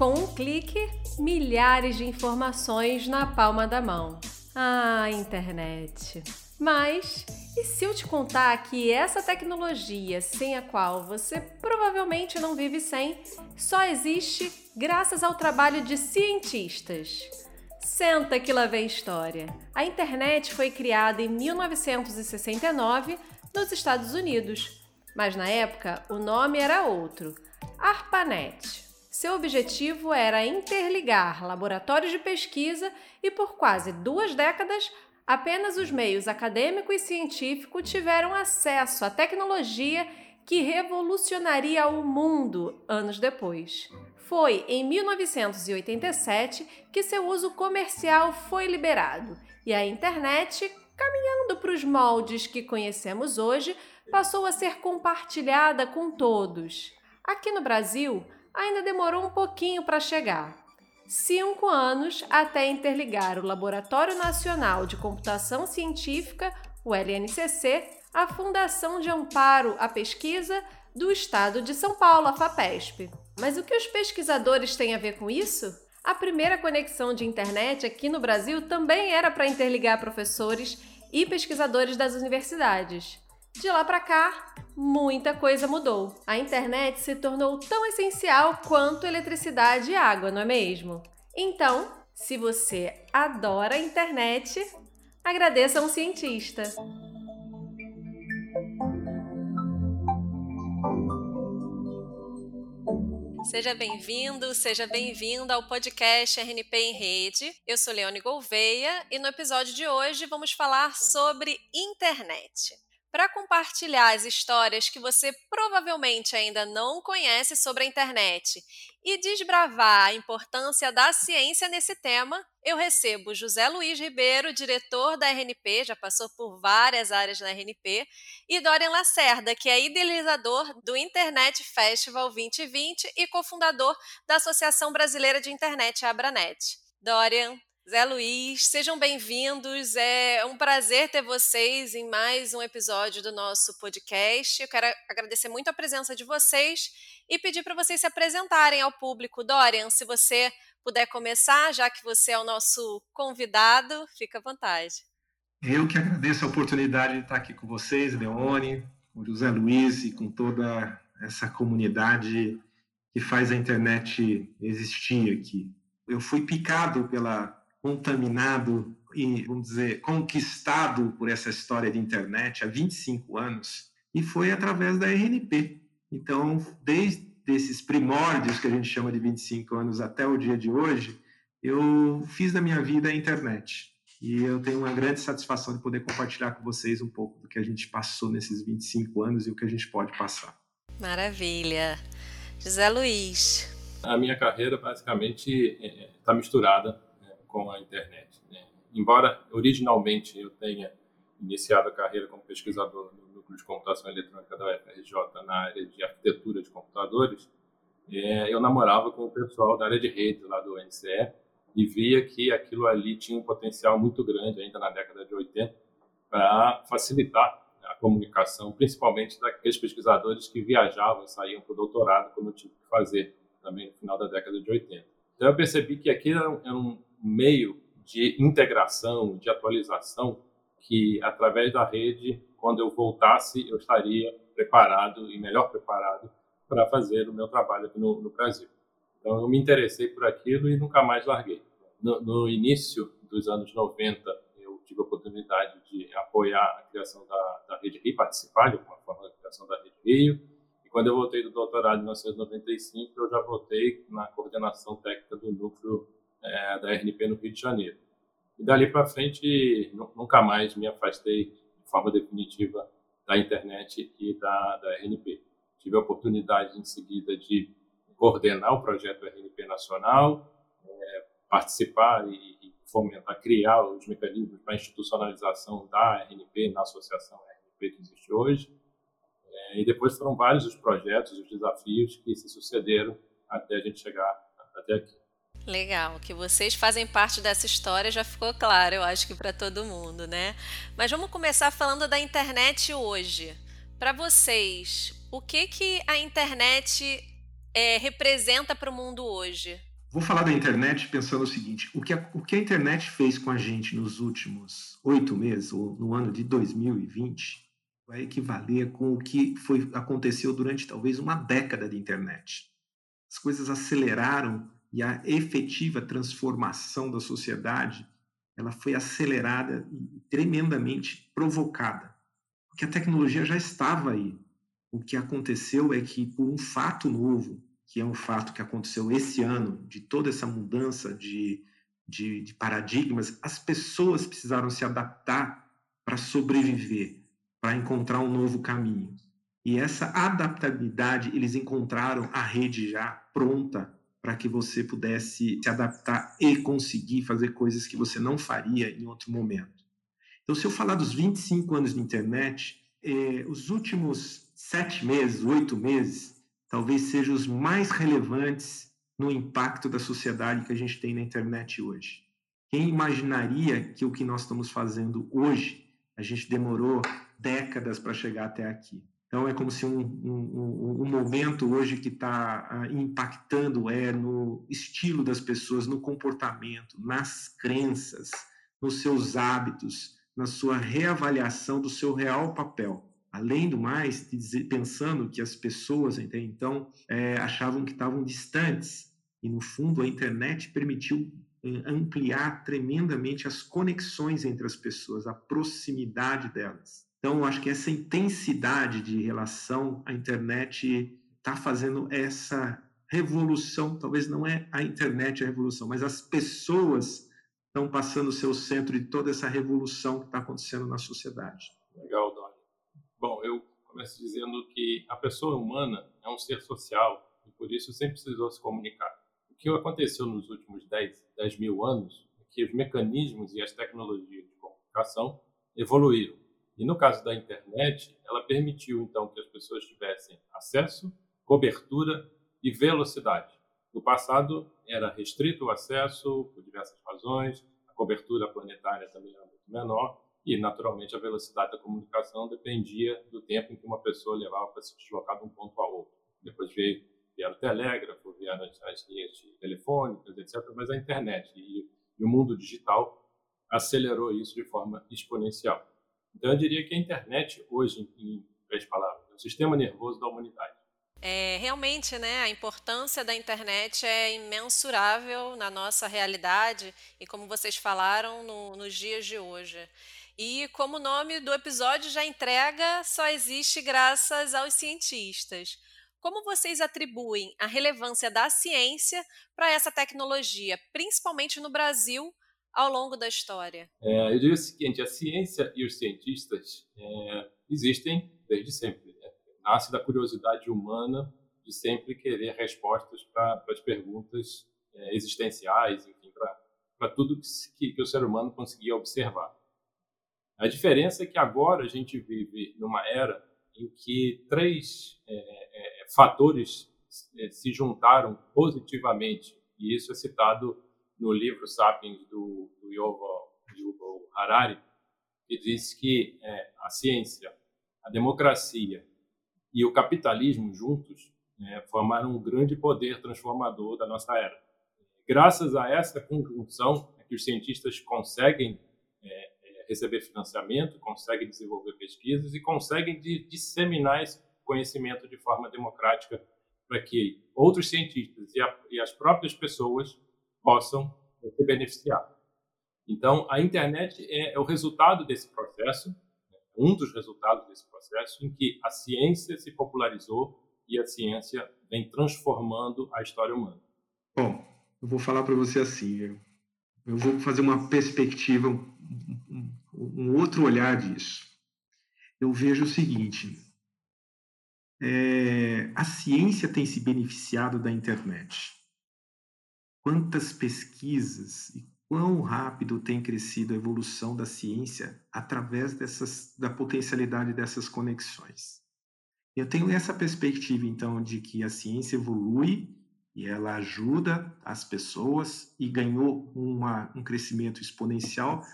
Com um clique, milhares de informações na palma da mão. Ah, internet. Mas e se eu te contar que essa tecnologia, sem a qual você provavelmente não vive sem, só existe graças ao trabalho de cientistas? Senta que lá vem história. A internet foi criada em 1969 nos Estados Unidos, mas na época o nome era outro: ARPANET. Seu objetivo era interligar laboratórios de pesquisa e por quase duas décadas apenas os meios acadêmico e científico tiveram acesso à tecnologia que revolucionaria o mundo anos depois. Foi em 1987 que seu uso comercial foi liberado e a internet, caminhando para os moldes que conhecemos hoje, passou a ser compartilhada com todos. Aqui no Brasil, ainda demorou um pouquinho para chegar. Cinco anos até interligar o Laboratório Nacional de Computação Científica, o LNCC, à Fundação de Amparo à Pesquisa do Estado de São Paulo, a FAPESP. Mas o que os pesquisadores têm a ver com isso? A primeira conexão de internet aqui no Brasil também era para interligar professores e pesquisadores das universidades. De lá para cá, muita coisa mudou. A internet se tornou tão essencial quanto eletricidade e água, não é mesmo? Então, se você adora a internet, agradeça a um cientista. Seja bem-vindo, seja bem-vinda ao podcast RNP em Rede. Eu sou Leone Gouveia e no episódio de hoje vamos falar sobre internet para compartilhar as histórias que você provavelmente ainda não conhece sobre a internet e desbravar a importância da ciência nesse tema, eu recebo José Luiz Ribeiro, diretor da RNP, já passou por várias áreas na RNP, e Dorian Lacerda, que é idealizador do Internet Festival 2020 e cofundador da Associação Brasileira de Internet, Abranet. Dorian, Zé Luiz, sejam bem-vindos. É um prazer ter vocês em mais um episódio do nosso podcast. Eu quero agradecer muito a presença de vocês e pedir para vocês se apresentarem ao público. Dorian, se você puder começar, já que você é o nosso convidado, fica à vontade. Eu que agradeço a oportunidade de estar aqui com vocês, Leone, com José Luiz e com toda essa comunidade que faz a internet existir aqui. Eu fui picado pela contaminado e, vamos dizer, conquistado por essa história de internet há 25 anos e foi através da RNP. Então, desde esses primórdios que a gente chama de 25 anos até o dia de hoje, eu fiz da minha vida a internet. E eu tenho uma grande satisfação de poder compartilhar com vocês um pouco do que a gente passou nesses 25 anos e o que a gente pode passar. Maravilha. José Luiz. A minha carreira basicamente está misturada com a internet. Né? Embora originalmente eu tenha iniciado a carreira como pesquisador no núcleo de computação eletrônica da UFRJ na área de arquitetura de computadores, é, eu namorava com o pessoal da área de rede lá do NCE e via que aquilo ali tinha um potencial muito grande ainda na década de 80 para facilitar a comunicação, principalmente daqueles pesquisadores que viajavam, saíam para o doutorado, como eu tive que fazer também no final da década de 80. Então eu percebi que aquilo era um, meio de integração, de atualização, que através da rede, quando eu voltasse, eu estaria preparado e melhor preparado para fazer o meu trabalho aqui no, no, Brasil. Então, eu me interessei por aquilo e nunca mais larguei. No, no, início dos anos 90, eu tive a oportunidade de apoiar a criação da, da Rede Rio, participar de alguma forma da criação da Rede Rio. E quando eu voltei do doutorado em 1995, eu já voltei na coordenação técnica do núcleo é, da RNP no Rio de Janeiro. E dali para frente, nunca mais me afastei de forma definitiva da internet e da, da RNP. Tive a oportunidade, em seguida, de coordenar o projeto RNP Nacional, é, participar e, e, fomentar, criar os mecanismos para a institucionalização da RNP na associação RNP que existe hoje. É, e depois foram vários os projetos, os desafios que se sucederam até a gente chegar até aqui. Legal, que vocês fazem parte dessa história já ficou claro, eu acho que para todo mundo, né? Mas vamos começar falando da internet hoje. Para vocês, o que que a internet é, representa para o mundo hoje? Vou falar da internet pensando o seguinte: o que, a, o que a internet fez com a gente nos últimos oito meses, ou no ano de 2020, vai equivaler com o que foi, aconteceu durante talvez uma década de internet. As coisas aceleraram e a efetiva transformação da sociedade ela foi acelerada e tremendamente provocada, porque a tecnologia já estava aí. O que aconteceu é que, por um fato novo, que é um fato que aconteceu esse ano, de toda essa mudança de, de, de paradigmas, as pessoas precisaram se adaptar para sobreviver, para encontrar um novo caminho. E essa adaptabilidade, eles encontraram a rede já pronta para que você pudesse se adaptar e conseguir fazer coisas que você não faria em outro momento. Então, se eu falar dos 25 anos de internet, eh, os últimos sete meses, oito meses, talvez sejam os mais relevantes no impacto da sociedade que a gente tem na internet hoje. Quem imaginaria que o que nós estamos fazendo hoje, a gente demorou décadas para chegar até aqui? Então, é como se um, um, um momento hoje que está ah, impactando é no estilo das pessoas, no comportamento, nas crenças, nos seus hábitos, na sua reavaliação do seu real papel. Além do mais, pensando que as pessoas até então é, achavam que estavam distantes, e no fundo a internet permitiu eh, ampliar tremendamente as conexões entre as pessoas, a proximidade delas. Então, eu acho que essa intensidade de relação, a internet está fazendo essa revolução. Talvez não é a internet a revolução, mas as pessoas estão passando o seu centro de toda essa revolução que está acontecendo na sociedade. Legal, Bom, eu começo dizendo que a pessoa humana é um ser social e por isso sempre precisou se comunicar. O que aconteceu nos últimos 10, 10 mil anos é que os mecanismos e as tecnologias de comunicação evoluíram. E no caso da internet, ela permitiu então que as pessoas tivessem acesso, cobertura e velocidade. No passado era restrito o acesso por diversas razões, a cobertura planetária também era muito menor, e, naturalmente, a velocidade da comunicação dependia do tempo em que uma pessoa levava para se deslocar de um ponto a outro. Depois veio, vieram o telégrafo, vieram as, as linhas telefônicas, etc. Mas a internet e, e o mundo digital acelerou isso de forma exponencial. Então, eu diria que a internet, hoje, em três palavras, é o sistema nervoso da humanidade. É, realmente, né, a importância da internet é imensurável na nossa realidade e, como vocês falaram, no, nos dias de hoje. E como o nome do episódio já entrega, só existe graças aos cientistas. Como vocês atribuem a relevância da ciência para essa tecnologia, principalmente no Brasil, ao longo da história? É, eu diria o seguinte: a ciência e os cientistas é, existem desde sempre. Né? Nasce da curiosidade humana de sempre querer respostas para as perguntas é, existenciais, enfim, para tudo que, que o ser humano conseguia observar. A diferença é que agora a gente vive numa era em que três é, é, fatores é, se juntaram positivamente, e isso é citado no livro Sapiens do, do Yuval, Harari, que diz que é, a ciência, a democracia e o capitalismo juntos é, formaram um grande poder transformador da nossa era. Graças a essa conjunção é que os cientistas conseguem é, receber financiamento, conseguem desenvolver pesquisas e conseguem de, disseminar esse conhecimento de forma democrática para que outros cientistas e, a, e as próprias pessoas possam se beneficiar. Então, a internet é, é o resultado desse processo, né, um dos resultados desse processo, em que a ciência se popularizou e a ciência vem transformando a história humana. Bom, eu vou falar para você assim, eu vou fazer uma perspectiva um outro olhar disso. Eu vejo o seguinte: é, a ciência tem se beneficiado da internet. Quantas pesquisas e quão rápido tem crescido a evolução da ciência através dessas, da potencialidade dessas conexões. Eu tenho essa perspectiva, então, de que a ciência evolui e ela ajuda as pessoas e ganhou uma, um crescimento exponencial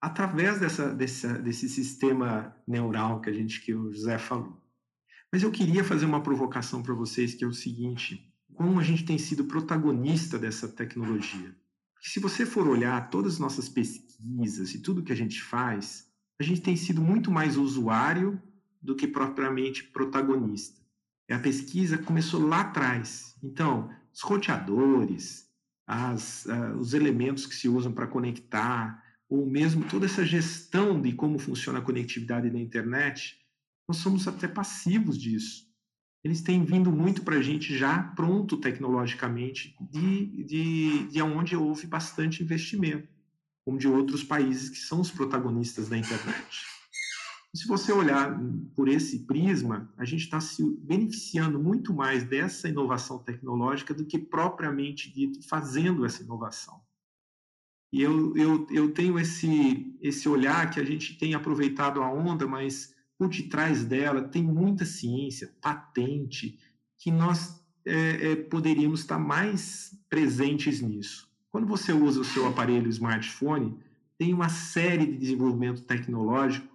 através dessa, dessa, desse sistema neural que a gente que o José falou. Mas eu queria fazer uma provocação para vocês que é o seguinte: como a gente tem sido protagonista dessa tecnologia. Se você for olhar todas as nossas pesquisas e tudo que a gente faz, a gente tem sido muito mais usuário do que propriamente protagonista. A pesquisa começou lá atrás. Então, os roteadores, as, uh, os elementos que se usam para conectar, ou mesmo toda essa gestão de como funciona a conectividade na internet, nós somos até passivos disso. Eles têm vindo muito para a gente já pronto tecnologicamente, de, de, de onde houve bastante investimento, como de outros países que são os protagonistas da internet. Se você olhar por esse prisma, a gente está se beneficiando muito mais dessa inovação tecnológica do que propriamente dito fazendo essa inovação. E eu, eu, eu tenho esse, esse olhar que a gente tem aproveitado a onda, mas por detrás dela tem muita ciência, patente, que nós é, é, poderíamos estar mais presentes nisso. Quando você usa o seu aparelho smartphone, tem uma série de desenvolvimento tecnológico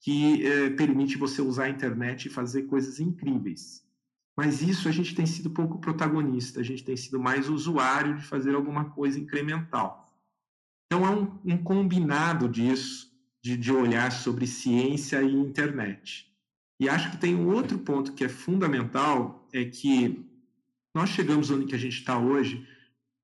que é, permite você usar a internet e fazer coisas incríveis. Mas isso a gente tem sido pouco protagonista, a gente tem sido mais usuário de fazer alguma coisa incremental. Então é um, um combinado disso, de, de olhar sobre ciência e internet. E acho que tem um outro ponto que é fundamental, é que nós chegamos onde a gente está hoje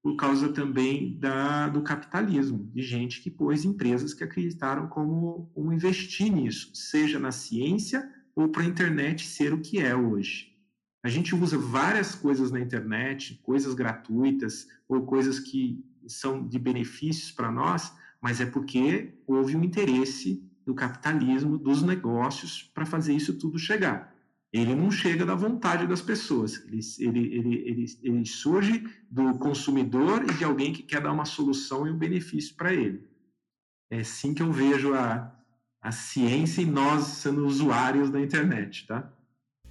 por causa também da, do capitalismo, de gente que pôs empresas que acreditaram como, como investir nisso, seja na ciência ou para a internet ser o que é hoje. A gente usa várias coisas na internet, coisas gratuitas ou coisas que são de benefícios para nós, mas é porque houve um interesse do capitalismo, dos negócios, para fazer isso tudo chegar ele não chega da vontade das pessoas, ele, ele, ele, ele, surge do consumidor e de alguém que quer dar uma solução e um benefício para ele. É assim que eu vejo a, a ciência e nós sendo usuários da internet, tá?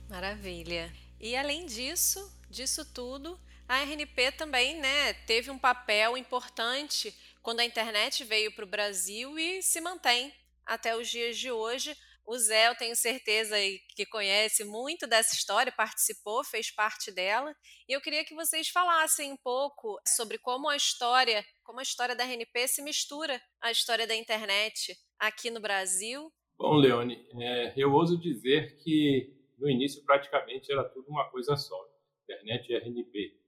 Maravilha. E além disso, disso tudo, a RNP também né, teve um papel importante quando a internet veio para o Brasil e se mantém até os dias de hoje o Zé, eu tenho certeza que conhece muito dessa história, participou, fez parte dela. E eu queria que vocês falassem um pouco sobre como a história, como a história da RNP se mistura à história da internet aqui no Brasil. Bom, Leone, é, eu ouso dizer que no início praticamente era tudo uma coisa só, internet e RNP.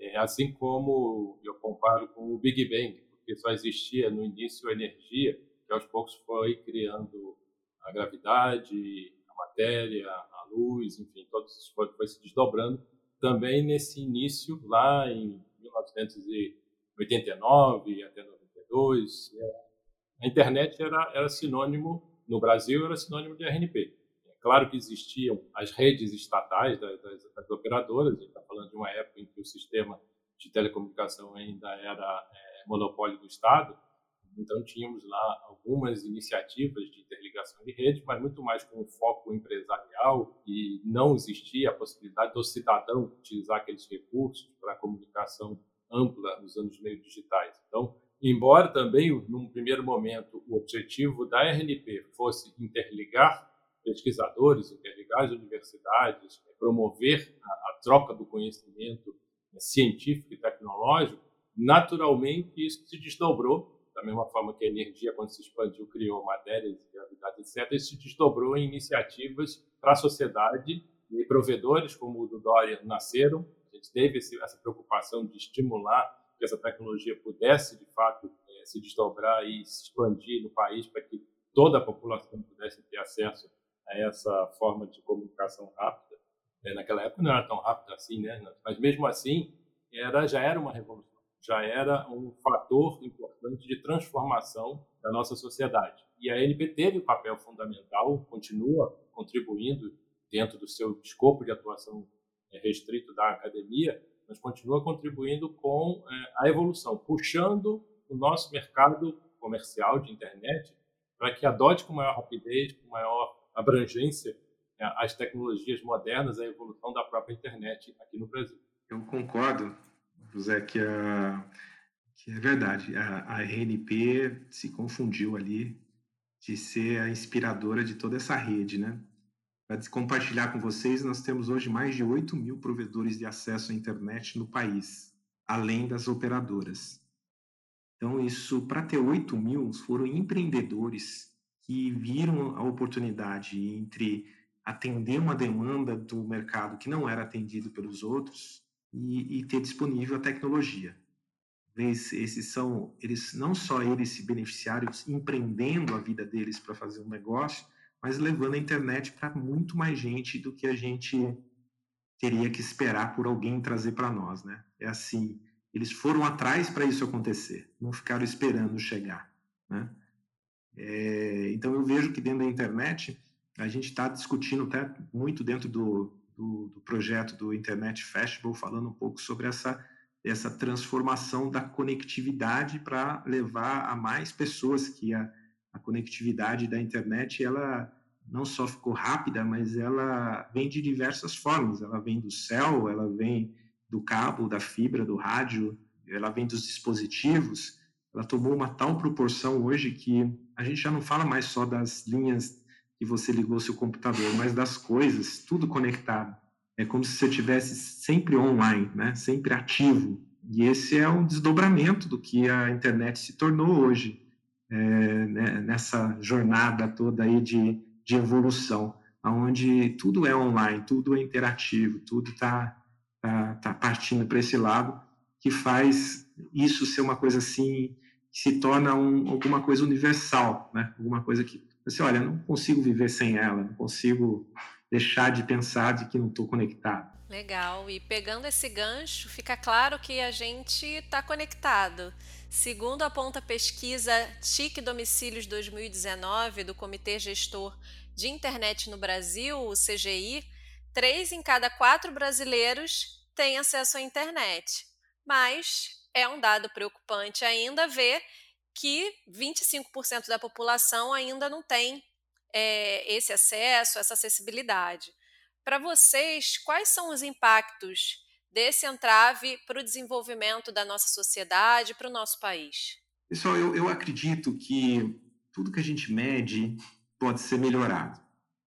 É, assim como eu comparo com o Big Bang, porque só existia no início a energia, que aos poucos foi criando a gravidade, a matéria, a luz, enfim, todos isso foi, foi se desdobrando também nesse início, lá em 1989 até 92. A internet era, era sinônimo, no Brasil, era sinônimo de RNP. É claro que existiam as redes estatais das, das, das operadoras, a gente está falando de uma época em que o sistema de telecomunicação ainda era é, monopólio do Estado, então, tínhamos lá algumas iniciativas de interligação de rede, mas muito mais com foco empresarial e não existia a possibilidade do cidadão utilizar aqueles recursos para comunicação ampla nos anos meio digitais. Então, embora também, num primeiro momento, o objetivo da RNP fosse interligar pesquisadores, interligar as universidades, promover a, a troca do conhecimento científico e tecnológico, naturalmente isso se desdobrou da mesma forma que a energia, quando se expandiu, criou matérias, gravidade, etc., isso se desdobrou em iniciativas para a sociedade e provedores como o do Dória nasceram. A gente teve essa preocupação de estimular que essa tecnologia pudesse, de fato, é, se desdobrar e se expandir no país para que toda a população pudesse ter acesso a essa forma de comunicação rápida. É, naquela época não era tão rápida assim, né? mas mesmo assim era, já era uma revolução já era um fator importante de transformação da nossa sociedade. E a NP teve um papel fundamental, continua contribuindo dentro do seu escopo de atuação é, restrito da academia, mas continua contribuindo com é, a evolução, puxando o nosso mercado comercial de internet para que adote com maior rapidez, com maior abrangência é, as tecnologias modernas, a evolução da própria internet aqui no Brasil. Eu concordo José, que, a, que é verdade. A, a RNP se confundiu ali de ser a inspiradora de toda essa rede, né? Para compartilhar com vocês, nós temos hoje mais de 8 mil provedores de acesso à internet no país, além das operadoras. Então, isso, para ter 8 mil, foram empreendedores que viram a oportunidade entre atender uma demanda do mercado que não era atendido pelos outros e, e ter disponível a tecnologia. Esses são, eles não só eles se beneficiaram empreendendo a vida deles para fazer um negócio, mas levando a internet para muito mais gente do que a gente teria que esperar por alguém trazer para nós, né? É assim, eles foram atrás para isso acontecer, não ficaram esperando chegar, né? É, então eu vejo que dentro da internet a gente está discutindo até muito dentro do, do, do, projeto do Internet Festival, falando um pouco sobre essa, essa transformação da conectividade para levar a mais pessoas que a, a conectividade da internet ela não só ficou rápida, mas ela vem de diversas formas. Ela vem do céu, ela vem do cabo, da fibra, do rádio, ela vem dos dispositivos. Ela tomou uma tal proporção hoje que a gente já não fala mais só das linhas que você ligou seu computador, mas das coisas, tudo conectado. É como se você tivesse sempre online, né? Sempre ativo. E esse é um desdobramento do que a internet se tornou hoje, é, né? nessa jornada toda aí de, de evolução, onde tudo é online, tudo é interativo, tudo está tá, tá partindo para esse lado, que faz isso ser uma coisa assim, que se torna um, alguma coisa universal, né? Alguma coisa que você olha, não consigo viver sem ela, não consigo deixar de pensar de que não estou conectado. Legal. E pegando esse gancho, fica claro que a gente está conectado. Segundo aponta a pesquisa TIC Domicílios 2019 do Comitê Gestor de Internet no Brasil, o CGI, três em cada quatro brasileiros têm acesso à internet. Mas é um dado preocupante ainda ver que 25% da população ainda não tem é, esse acesso, essa acessibilidade. Para vocês, quais são os impactos desse entrave para o desenvolvimento da nossa sociedade, para o nosso país? Pessoal, eu, eu acredito que tudo que a gente mede pode ser melhorado.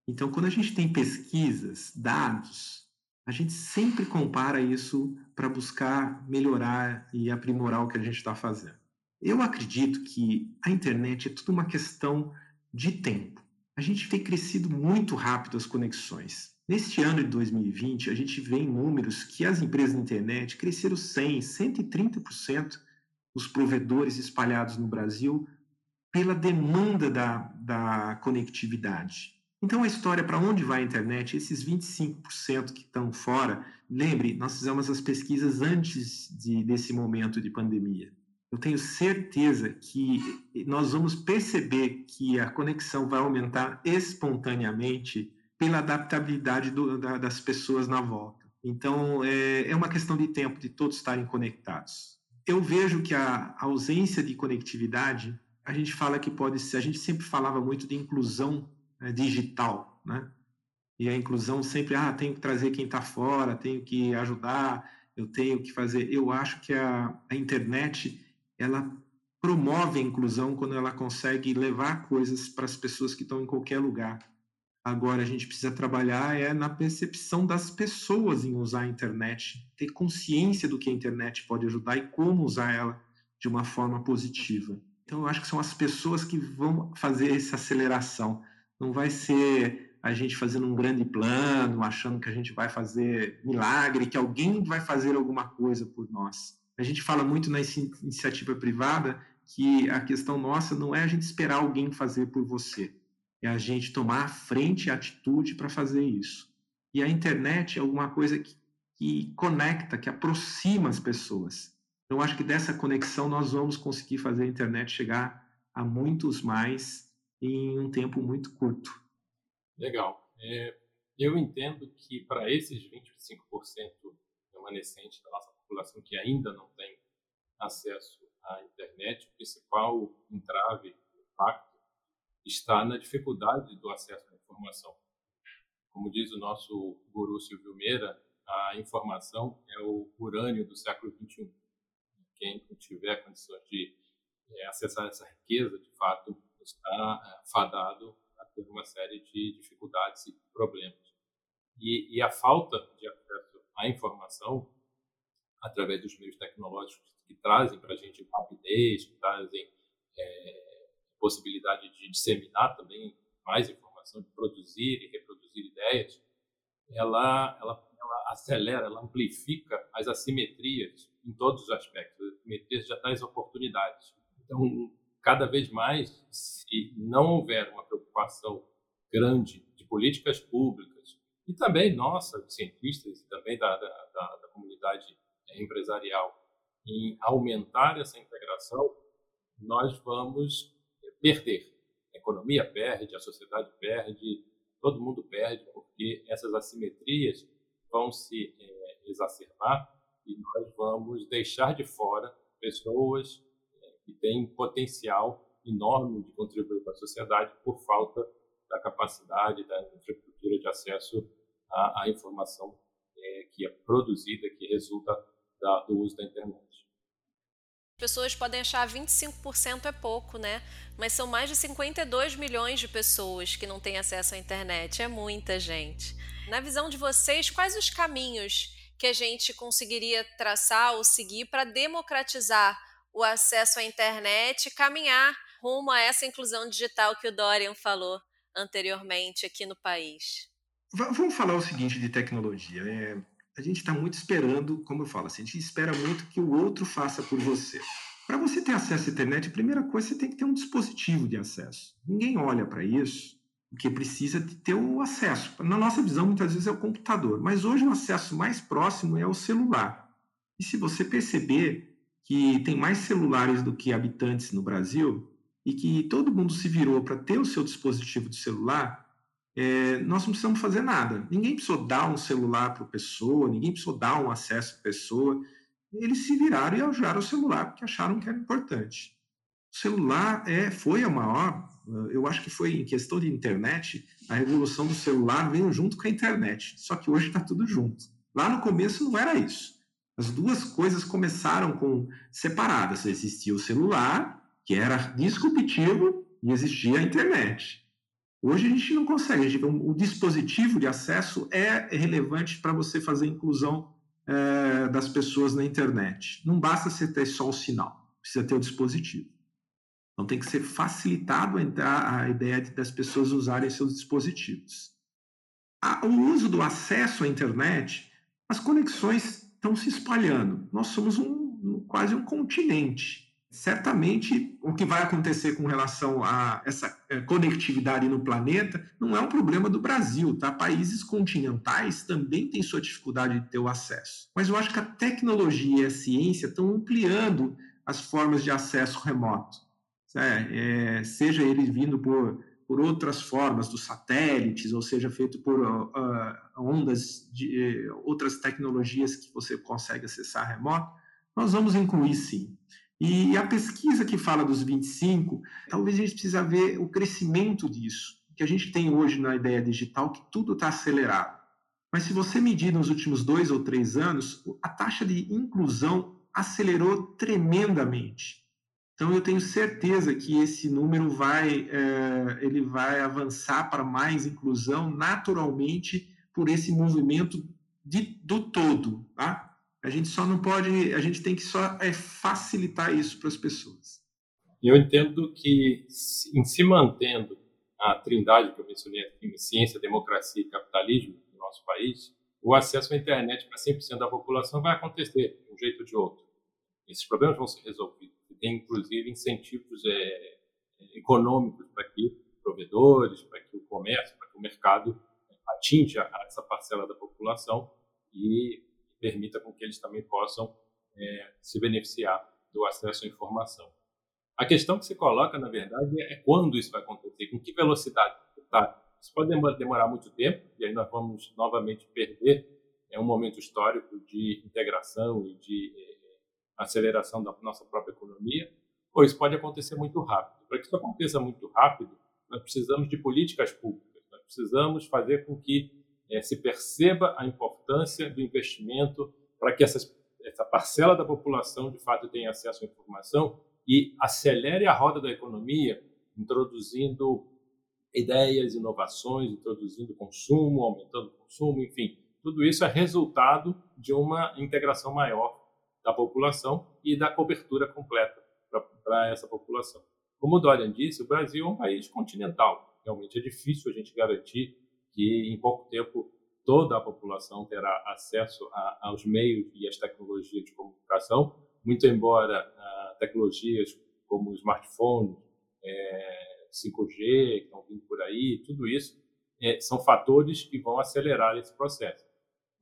Então, quando a gente tem pesquisas, dados, a gente sempre compara isso para buscar melhorar e aprimorar o que a gente está fazendo. Eu acredito que a internet é tudo uma questão de tempo. A gente tem crescido muito rápido as conexões. Neste ano de 2020, a gente vê em números que as empresas de internet cresceram 100, 130% os provedores espalhados no Brasil pela demanda da, da conectividade. Então, a história para onde vai a internet, esses 25% que estão fora, lembre, nós fizemos as pesquisas antes de, desse momento de pandemia eu tenho certeza que nós vamos perceber que a conexão vai aumentar espontaneamente pela adaptabilidade do, da, das pessoas na volta. Então, é, é, uma questão de tempo de todos estarem conectados. Eu vejo que a ausência de conectividade, a gente fala que pode ser, a gente sempre falava muito de inclusão né, digital, né? E a inclusão sempre, ah, tenho que trazer quem está fora, tenho que ajudar, eu tenho que fazer. Eu acho que a, a internet ela promove a inclusão quando ela consegue levar coisas para as pessoas que estão em qualquer lugar. Agora a gente precisa trabalhar é na percepção das pessoas em usar a internet, ter consciência do que a internet pode ajudar e como usar ela de uma forma positiva. Então eu acho que são as pessoas que vão fazer essa aceleração. Não vai ser a gente fazendo um grande plano, achando que a gente vai fazer milagre, que alguém vai fazer alguma coisa por nós a gente fala muito na iniciativa privada que a questão nossa não é a gente esperar alguém fazer por você, é a gente tomar a frente, a atitude para fazer isso. E a internet é alguma coisa que, que conecta, que aproxima as pessoas. Então, acho que dessa conexão nós vamos conseguir fazer a internet chegar a muitos mais em um tempo muito curto. Legal. É, eu entendo que para esses 25% remanescentes da nossa população que ainda não tem acesso à internet, o principal entrave, impacto, está na dificuldade do acesso à informação. Como diz o nosso guru Silvio Meira, a informação é o urânio do século XXI. Quem tiver condições de é, acessar essa riqueza, de fato, está é, fadado a ter uma série de dificuldades e problemas. E, e a falta de acesso à informação através dos meios tecnológicos que trazem para a gente rapidez, que trazem é, possibilidade de disseminar também mais informação, de produzir e reproduzir ideias, ela, ela, ela acelera, ela amplifica as assimetrias em todos os aspectos, as assimetrias já traz oportunidades. Então, cada vez mais, se não houver uma preocupação grande de políticas públicas, e também nossa, de cientistas, e também da, da, da, da comunidade empresarial, em aumentar essa integração, nós vamos perder. A economia perde, a sociedade perde, todo mundo perde, porque essas assimetrias vão se é, exacerbar e nós vamos deixar de fora pessoas é, que têm potencial enorme de contribuir para a sociedade por falta da capacidade, da infraestrutura de acesso à, à informação é, que é produzida, que resulta da, do uso da internet pessoas podem achar 25% é pouco, né? Mas são mais de 52 milhões de pessoas que não têm acesso à internet. É muita gente. Na visão de vocês, quais os caminhos que a gente conseguiria traçar ou seguir para democratizar o acesso à internet e caminhar rumo a essa inclusão digital que o Dorian falou anteriormente aqui no país? Vamos falar o seguinte de tecnologia. É, a gente está muito esperando, como eu falo, assim, a gente espera muito que o outro faça por você. Para você ter acesso à internet, a primeira coisa você tem que ter um dispositivo de acesso. Ninguém olha para isso, porque precisa ter o acesso. Na nossa visão, muitas vezes é o computador, mas hoje o acesso mais próximo é o celular. E se você perceber que tem mais celulares do que habitantes no Brasil e que todo mundo se virou para ter o seu dispositivo de celular, é, nós não precisamos fazer nada. Ninguém precisou dar um celular para a pessoa, ninguém precisou dar um acesso a pessoa. Eles se viraram e usaram o celular porque acharam que era importante. O celular é, foi a maior, eu acho que foi em questão de internet, a revolução do celular veio junto com a internet. Só que hoje está tudo junto. Lá no começo não era isso. As duas coisas começaram com separadas. Existia o celular, que era disruptivo, e existia a internet. Hoje a gente não consegue. Gente, o dispositivo de acesso é relevante para você fazer inclusão é, das pessoas na internet. Não basta você ter só o sinal, precisa ter o dispositivo. Então tem que ser facilitado a, a ideia de, das pessoas usarem seus dispositivos. A, o uso do acesso à internet, as conexões estão se espalhando. Nós somos um, quase um continente certamente o que vai acontecer com relação a essa é, conectividade no planeta não é um problema do Brasil, tá? Países continentais também têm sua dificuldade de ter o acesso. Mas eu acho que a tecnologia e a ciência estão ampliando as formas de acesso remoto, é, é, seja ele vindo por, por outras formas, dos satélites, ou seja feito por uh, ondas de uh, outras tecnologias que você consegue acessar remoto, nós vamos incluir sim. E a pesquisa que fala dos 25, talvez a gente precisa ver o crescimento disso, que a gente tem hoje na ideia digital, que tudo está acelerado. Mas se você medir nos últimos dois ou três anos, a taxa de inclusão acelerou tremendamente. Então eu tenho certeza que esse número vai, é, ele vai avançar para mais inclusão naturalmente por esse movimento de, do todo, tá? A gente só não pode, a gente tem que só é, facilitar isso para as pessoas. Eu entendo que, em se mantendo a trindade que eu mencionei aqui, ciência, democracia e capitalismo no nosso país, o acesso à internet para 100% da população vai acontecer de um jeito ou de outro. Esses problemas vão ser resolvidos. Tem, inclusive, incentivos é, econômicos para que provedores, para que o comércio, para que o mercado atinja essa parcela da população e permita com que eles também possam é, se beneficiar do acesso à informação. A questão que se coloca, na verdade, é quando isso vai acontecer, com que velocidade. Tá? Isso pode demorar muito tempo, e aí nós vamos novamente perder é um momento histórico de integração e de é, aceleração da nossa própria economia, ou isso pode acontecer muito rápido. Para que isso aconteça muito rápido, nós precisamos de políticas públicas, nós precisamos fazer com que é, se perceba a importância do investimento para que essas, essa parcela da população, de fato, tenha acesso à informação e acelere a roda da economia, introduzindo ideias, inovações, introduzindo consumo, aumentando o consumo, enfim, tudo isso é resultado de uma integração maior da população e da cobertura completa para essa população. Como o Dorian disse, o Brasil é um país continental. Realmente é difícil a gente garantir que em pouco tempo toda a população terá acesso a, aos meios e às tecnologias de comunicação, muito embora ah, tecnologias como smartphones, é, 5G que estão vindo por aí, tudo isso é, são fatores que vão acelerar esse processo.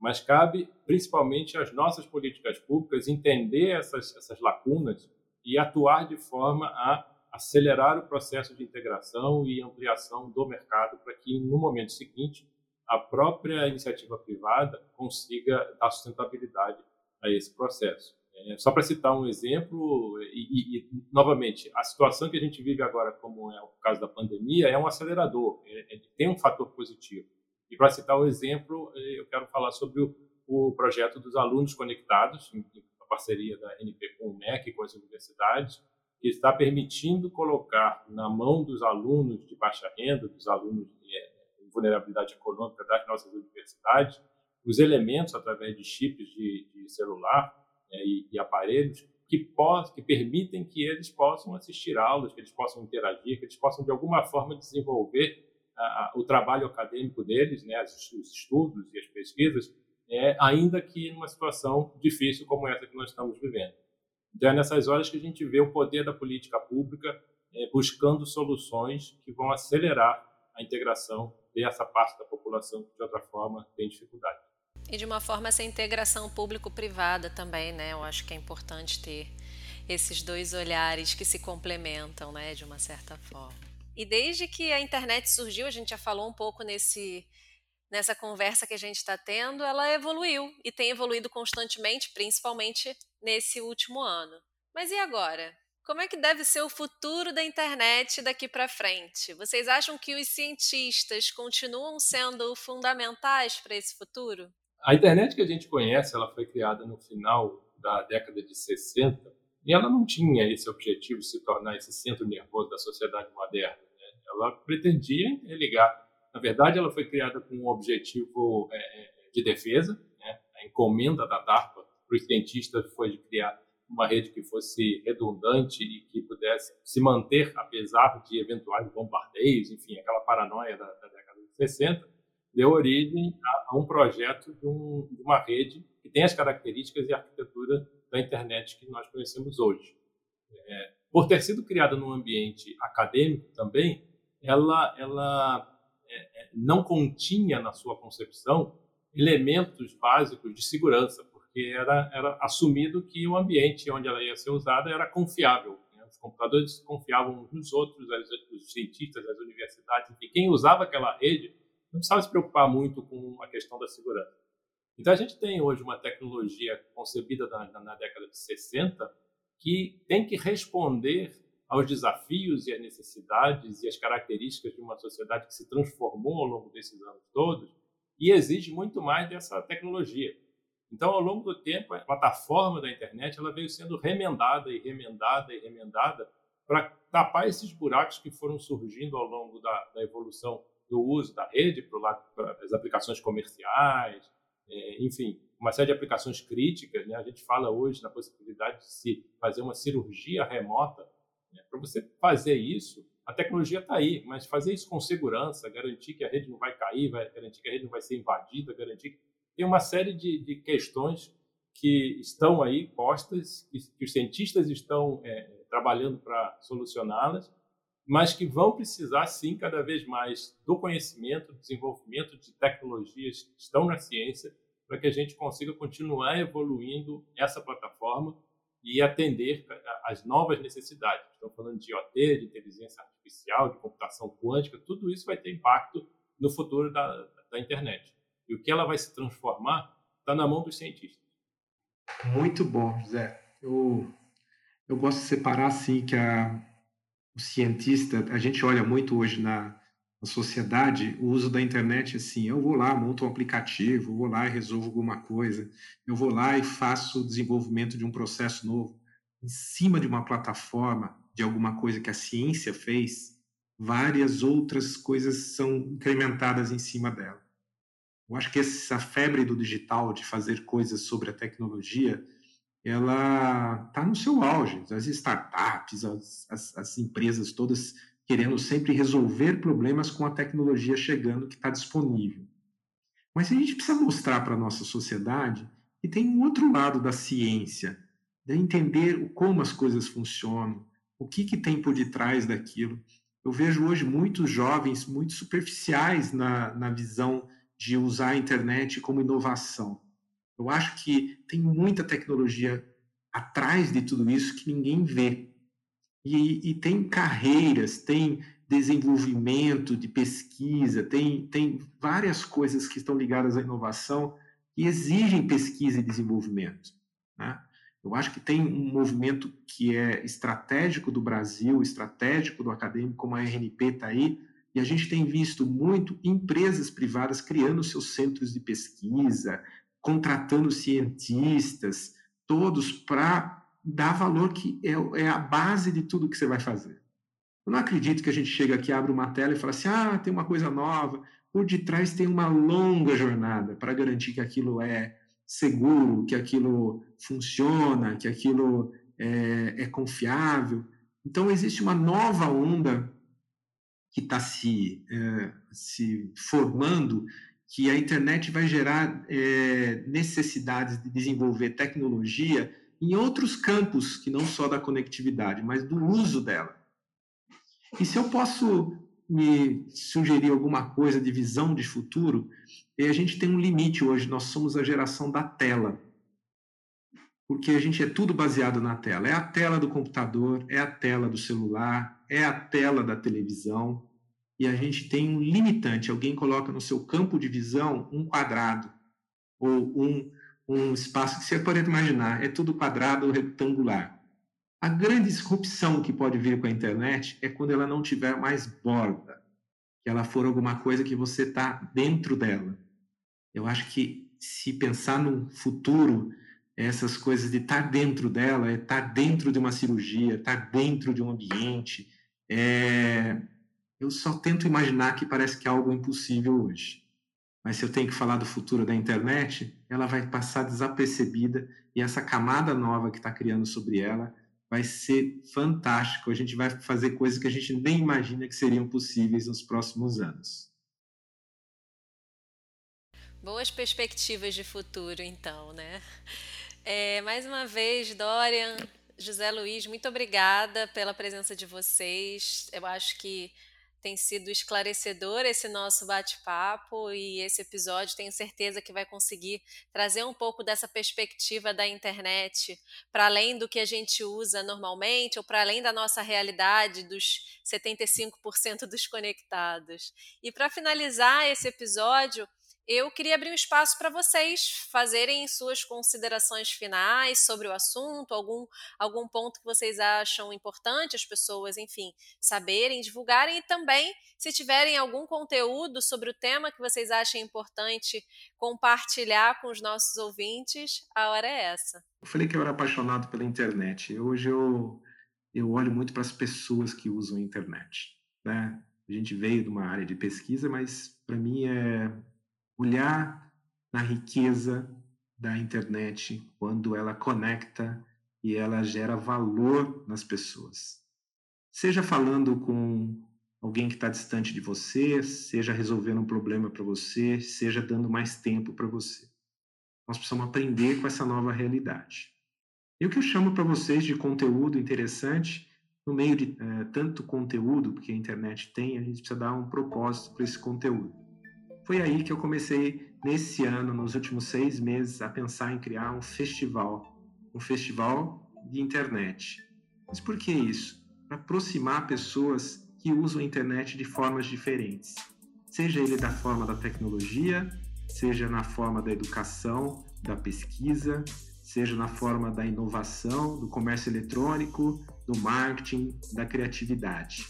Mas cabe principalmente às nossas políticas públicas entender essas, essas lacunas e atuar de forma a acelerar o processo de integração e ampliação do mercado para que, no momento seguinte, a própria iniciativa privada consiga dar sustentabilidade a esse processo. É, só para citar um exemplo, e, e, novamente, a situação que a gente vive agora, como é o caso da pandemia, é um acelerador, é, é, tem um fator positivo. E para citar um exemplo, eu quero falar sobre o, o projeto dos alunos conectados, em, em parceria da NP com o MEC, com as universidades, que está permitindo colocar na mão dos alunos de baixa renda, dos alunos vulnerabilidade econômica das nossas universidades, os elementos através de chips de, de celular né, e, e, aparelhos que, que permitem que eles possam assistir aulas, que eles possam interagir, que eles possam de alguma forma desenvolver o trabalho acadêmico deles, né, os, os estudos e as pesquisas, é, ainda que numa situação difícil como essa que nós estamos vivendo. Então é nessas horas que a gente vê o poder da política pública é, buscando soluções que vão acelerar a integração dessa parte da população que, de outra forma, tem dificuldade. E de uma forma essa integração público-privada também, né? Eu acho que é importante ter esses dois olhares que se complementam, né, de uma certa forma. E desde que a internet surgiu, a gente já falou um pouco nesse nessa conversa que a gente está tendo, ela evoluiu e tem evoluído constantemente, principalmente nesse último ano. Mas e agora? Como é que deve ser o futuro da internet daqui para frente? Vocês acham que os cientistas continuam sendo fundamentais para esse futuro? A internet que a gente conhece, ela foi criada no final da década de 60 e ela não tinha esse objetivo de se tornar esse centro nervoso da sociedade moderna. Né? Ela pretendia ligar. Na verdade, ela foi criada com um objetivo é, de defesa. Né? A encomenda da DARPA para os cientistas foi de criar uma rede que fosse redundante e que pudesse se manter apesar de eventuais bombardeios, enfim, aquela paranoia da, da década de 60, deu origem a, a um projeto de, um, de, uma rede que tem as características e arquitetura da internet que nós conhecemos hoje. É, por ter sido criada num ambiente acadêmico também, ela, ela é, é não continha na sua concepção elementos básicos de segurança, porque era, era assumido que o ambiente onde ela ia ser usada era confiável. Né? Os computadores confiavam uns nos outros, os cientistas, as universidades, e quem usava aquela rede não precisava se preocupar muito com a questão da segurança. Então, a gente tem hoje uma tecnologia concebida na, na década de 60 que tem que responder aos desafios e às necessidades e às características de uma sociedade que se transformou ao longo desses anos todos e exige muito mais dessa tecnologia. Então, ao longo do tempo, a plataforma da internet ela veio sendo remendada e remendada e remendada para tapar esses buracos que foram surgindo ao longo da, da evolução do uso da rede para as aplicações comerciais, é, enfim, uma série de aplicações críticas. Né? A gente fala hoje na possibilidade de se fazer uma cirurgia remota. Né? Para você fazer isso, a tecnologia está aí, mas fazer isso com segurança, garantir que a rede não vai cair, vai, garantir que a rede não vai ser invadida, garantir que tem uma série de, de questões que estão aí postas, que, que os cientistas estão é, trabalhando para solucioná-las, mas que vão precisar, sim, cada vez mais do conhecimento, do desenvolvimento de tecnologias que estão na ciência, para que a gente consiga continuar evoluindo essa plataforma e atender às novas necessidades. Estamos falando de IoT, de inteligência artificial, de computação quântica, tudo isso vai ter impacto no futuro da, da internet. E o que ela vai se transformar está na mão dos cientistas. Muito bom, José. Eu, eu gosto de separar assim que a, o cientista, a gente olha muito hoje na, na sociedade o uso da internet assim, eu vou lá, monto um aplicativo, vou lá e resolvo alguma coisa, eu vou lá e faço o desenvolvimento de um processo novo em cima de uma plataforma, de alguma coisa que a ciência fez, várias outras coisas são incrementadas em cima dela. Eu acho que essa febre do digital, de fazer coisas sobre a tecnologia, ela está no seu auge. As startups, as, as, as, empresas todas querendo sempre resolver problemas com a tecnologia chegando que está disponível. Mas a gente precisa mostrar para a nossa sociedade que tem um outro lado da ciência, de entender como as coisas funcionam, o que, que tem por detrás daquilo. Eu vejo hoje muitos jovens muito superficiais na, na visão de usar a internet como inovação. Eu acho que tem muita tecnologia atrás de tudo isso que ninguém vê. E, e tem carreiras, tem desenvolvimento de pesquisa, tem, tem várias coisas que estão ligadas à inovação que exigem pesquisa e desenvolvimento. Né? Eu acho que tem um movimento que é estratégico do Brasil, estratégico do acadêmico, como a RNP está aí, e a gente tem visto muito empresas privadas criando seus centros de pesquisa, contratando cientistas, todos para dar valor que é, é, a base de tudo que você vai fazer. Eu não acredito que a gente chega aqui, abre uma tela e fala assim, ah, tem uma coisa nova. Por detrás tem uma longa jornada para garantir que aquilo é seguro, que aquilo funciona, que aquilo é, é confiável. Então, existe uma nova onda que está se, é, se formando, que a internet vai gerar é, necessidades de desenvolver tecnologia em outros campos, que não só da conectividade, mas do uso dela. E se eu posso me sugerir alguma coisa de visão de futuro, a gente tem um limite hoje, nós somos a geração da tela. Porque a gente é tudo baseado na tela. É a tela do computador, é a tela do celular, é a tela da televisão e a gente tem um limitante. Alguém coloca no seu campo de visão um quadrado ou um, um espaço que você pode imaginar, é tudo quadrado ou retangular. A grande disrupção que pode vir com a internet é quando ela não tiver mais borda, que ela for alguma coisa que você está dentro dela. Eu acho que se pensar no futuro, essas coisas de estar tá dentro dela, é estar tá dentro de uma cirurgia, estar tá dentro de um ambiente, é, eu só tento imaginar que parece que é algo impossível hoje. Mas se eu tenho que falar do futuro da internet, ela vai passar desapercebida e essa camada nova que está criando sobre ela vai ser fantástico. A gente vai fazer coisas que a gente nem imagina que seriam possíveis nos próximos anos. Boas perspectivas de futuro, então, né? É, mais uma vez, Dorian, José Luiz, muito obrigada pela presença de vocês. Eu acho que tem sido esclarecedor esse nosso bate-papo e esse episódio tenho certeza que vai conseguir trazer um pouco dessa perspectiva da internet para além do que a gente usa normalmente ou para além da nossa realidade dos 75% dos conectados. E para finalizar esse episódio, eu queria abrir um espaço para vocês fazerem suas considerações finais sobre o assunto, algum, algum ponto que vocês acham importante as pessoas, enfim, saberem, divulgarem e também, se tiverem algum conteúdo sobre o tema que vocês achem importante compartilhar com os nossos ouvintes, a hora é essa. Eu falei que eu era apaixonado pela internet. Hoje eu, eu olho muito para as pessoas que usam a internet. Né? A gente veio de uma área de pesquisa, mas para mim é olhar na riqueza da internet quando ela conecta e ela gera valor nas pessoas. Seja falando com alguém que está distante de você, seja resolvendo um problema para você, seja dando mais tempo para você. Nós precisamos aprender com essa nova realidade. E o que eu chamo para vocês de conteúdo interessante, no meio de é, tanto conteúdo que a internet tem, a gente precisa dar um propósito para esse conteúdo. Foi aí que eu comecei, nesse ano, nos últimos seis meses, a pensar em criar um festival, um festival de internet. Mas por que isso? Para aproximar pessoas que usam a internet de formas diferentes. Seja ele da forma da tecnologia, seja na forma da educação, da pesquisa, seja na forma da inovação, do comércio eletrônico, do marketing, da criatividade.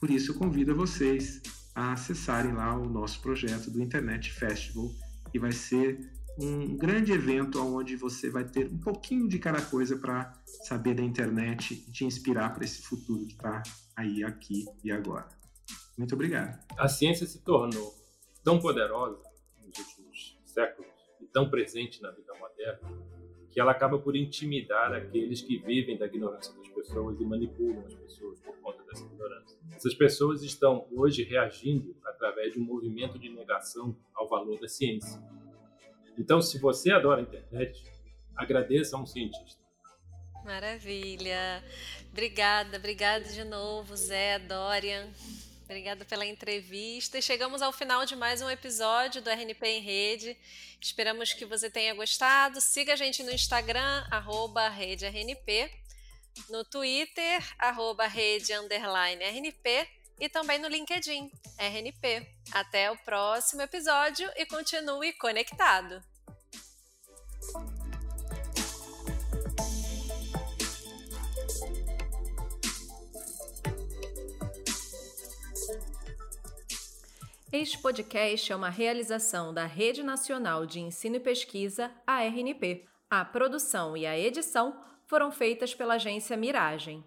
Por isso, eu convido vocês a acessarem lá o nosso projeto do Internet Festival, que vai ser um grande evento onde você vai ter um pouquinho de cada coisa para saber da internet e te inspirar para esse futuro que está aí, aqui e agora. Muito obrigado. A ciência se tornou tão poderosa nos últimos séculos e tão presente na vida moderna que ela acaba por intimidar aqueles que vivem da ignorância das pessoas e manipulam as pessoas por conta dessa ignorância. Essas pessoas estão hoje reagindo através de um movimento de negação ao valor da ciência. Então, se você adora a internet, agradeça a um cientista. Maravilha. Obrigada, obrigada de novo, Zé, Dorian. Obrigada pela entrevista. E chegamos ao final de mais um episódio do RNP em Rede. Esperamos que você tenha gostado. Siga a gente no Instagram, arroba RedeRNP, no Twitter, arroba Rede e também no LinkedIn, RNP. Até o próximo episódio e continue conectado. Este podcast é uma realização da Rede Nacional de Ensino e Pesquisa, a RNP. A produção e a edição foram feitas pela agência Miragem.